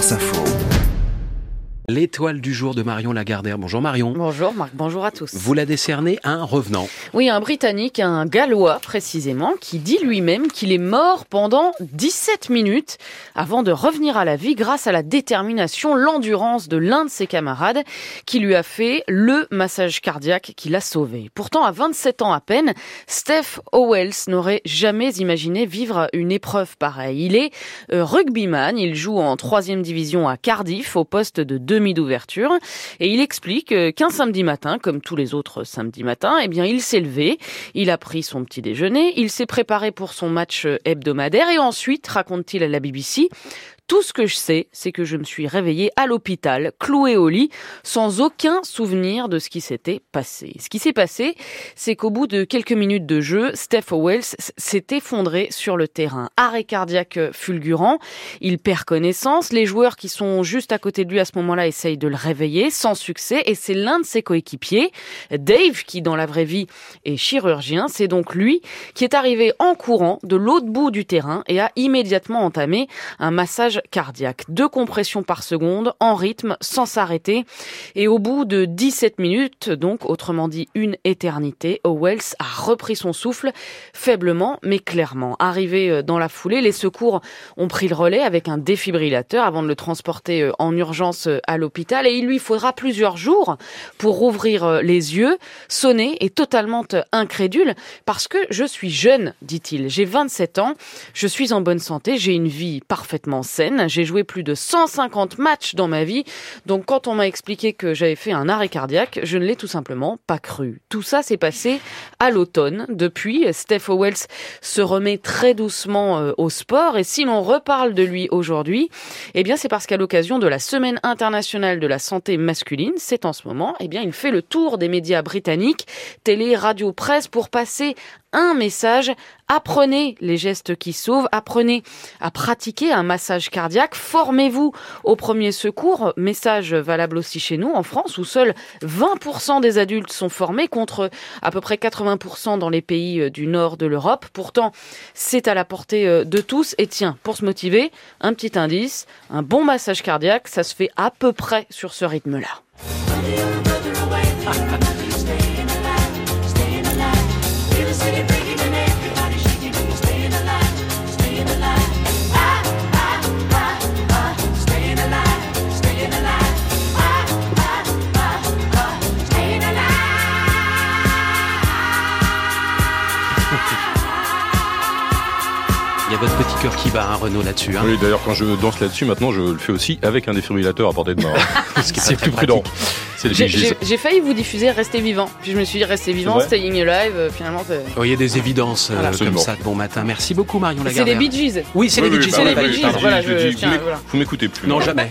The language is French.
France Info. L'étoile du jour de Marion Lagardère. Bonjour Marion. Bonjour Marc, bonjour à tous. Vous la décernez à un revenant. Oui, un Britannique, un Gallois précisément, qui dit lui-même qu'il est mort pendant 17 minutes avant de revenir à la vie grâce à la détermination, l'endurance de l'un de ses camarades qui lui a fait le massage cardiaque qui l'a sauvé. Pourtant, à 27 ans à peine, Steph Owells n'aurait jamais imaginé vivre une épreuve pareille. Il est euh, rugbyman, il joue en troisième division à Cardiff au poste de deux d'ouverture. Et il explique euh, qu'un samedi matin, comme tous les autres samedis matins, eh bien, il s'est levé, il a pris son petit déjeuner, il s'est préparé pour son match euh, hebdomadaire et ensuite, raconte-t-il à la BBC, tout ce que je sais, c'est que je me suis réveillé à l'hôpital, cloué au lit, sans aucun souvenir de ce qui s'était passé. Ce qui s'est passé, c'est qu'au bout de quelques minutes de jeu, Steph Wells s'est effondré sur le terrain. Arrêt cardiaque fulgurant, il perd connaissance, les joueurs qui sont juste à côté de lui à ce moment-là essayent de le réveiller, sans succès, et c'est l'un de ses coéquipiers, Dave, qui dans la vraie vie est chirurgien, c'est donc lui qui est arrivé en courant de l'autre bout du terrain et a immédiatement entamé un massage cardiaque. Deux compressions par seconde, en rythme, sans s'arrêter. Et au bout de 17 minutes, donc autrement dit une éternité, Owells a repris son souffle, faiblement mais clairement. Arrivé euh, dans la foulée, les secours ont pris le relais avec un défibrillateur avant de le transporter euh, en urgence euh, à l'hôpital. Et il lui faudra plusieurs jours pour rouvrir les yeux, sonner et totalement incrédule parce que je suis jeune, dit-il. J'ai 27 ans, je suis en bonne santé, j'ai une vie parfaitement saine j'ai joué plus de 150 matchs dans ma vie. Donc quand on m'a expliqué que j'avais fait un arrêt cardiaque, je ne l'ai tout simplement pas cru. Tout ça s'est passé à l'automne. Depuis, Steph Owells se remet très doucement euh, au sport. Et si l'on reparle de lui aujourd'hui, eh bien c'est parce qu'à l'occasion de la Semaine internationale de la santé masculine, c'est en ce moment, eh bien il fait le tour des médias britanniques, télé, radio, presse, pour passer un message. Apprenez les gestes qui sauvent, apprenez à pratiquer un massage cardiaque, formez-vous au premier secours, message valable aussi chez nous en France où seuls 20% des adultes sont formés contre à peu près 80% dans les pays euh, du nord de l'Europe. Pourtant, c'est à la portée euh, de tous et tiens, pour se motiver, un petit indice, un bon massage cardiaque, ça se fait à peu près sur ce rythme-là. votre petit cœur qui bat, un hein, Renault, là-dessus. Hein. Oui, d'ailleurs, quand je danse là-dessus, maintenant, je le fais aussi avec un défibrillateur à portée de main. Ce qui est plus prudent. J'ai failli vous diffuser Restez vivant. Puis je me suis dit Restez vivant, Staying Alive. Euh, finalement, oh, il y a des évidences euh, comme ça de bon matin. Merci beaucoup, Marion Lagarde. C'est les Bee Gees. Oui, c'est les Bee Gees. C'est les Bee Gees. Vous m'écoutez plus. Non, jamais.